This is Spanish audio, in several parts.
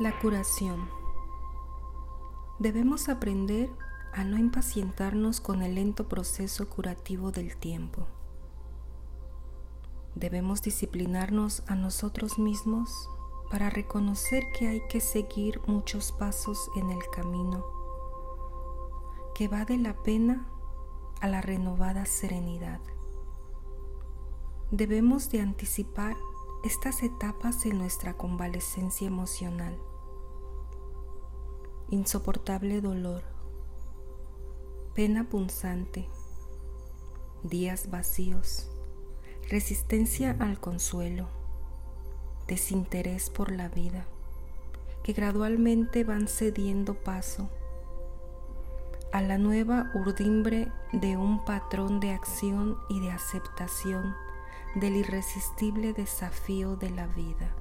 La curación. Debemos aprender a no impacientarnos con el lento proceso curativo del tiempo. Debemos disciplinarnos a nosotros mismos para reconocer que hay que seguir muchos pasos en el camino, que va de la pena a la renovada serenidad. Debemos de anticipar estas etapas en nuestra convalescencia emocional insoportable dolor, pena punzante, días vacíos, resistencia al consuelo, desinterés por la vida, que gradualmente van cediendo paso a la nueva urdimbre de un patrón de acción y de aceptación del irresistible desafío de la vida.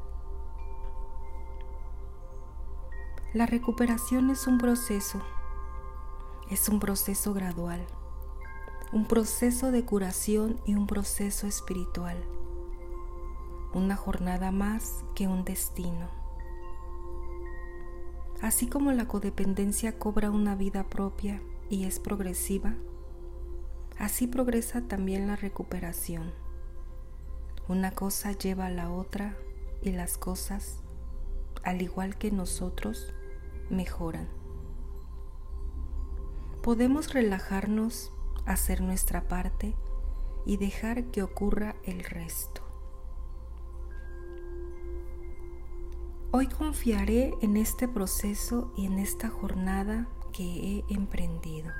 La recuperación es un proceso, es un proceso gradual, un proceso de curación y un proceso espiritual, una jornada más que un destino. Así como la codependencia cobra una vida propia y es progresiva, así progresa también la recuperación. Una cosa lleva a la otra y las cosas, al igual que nosotros, mejoran. Podemos relajarnos, hacer nuestra parte y dejar que ocurra el resto. Hoy confiaré en este proceso y en esta jornada que he emprendido.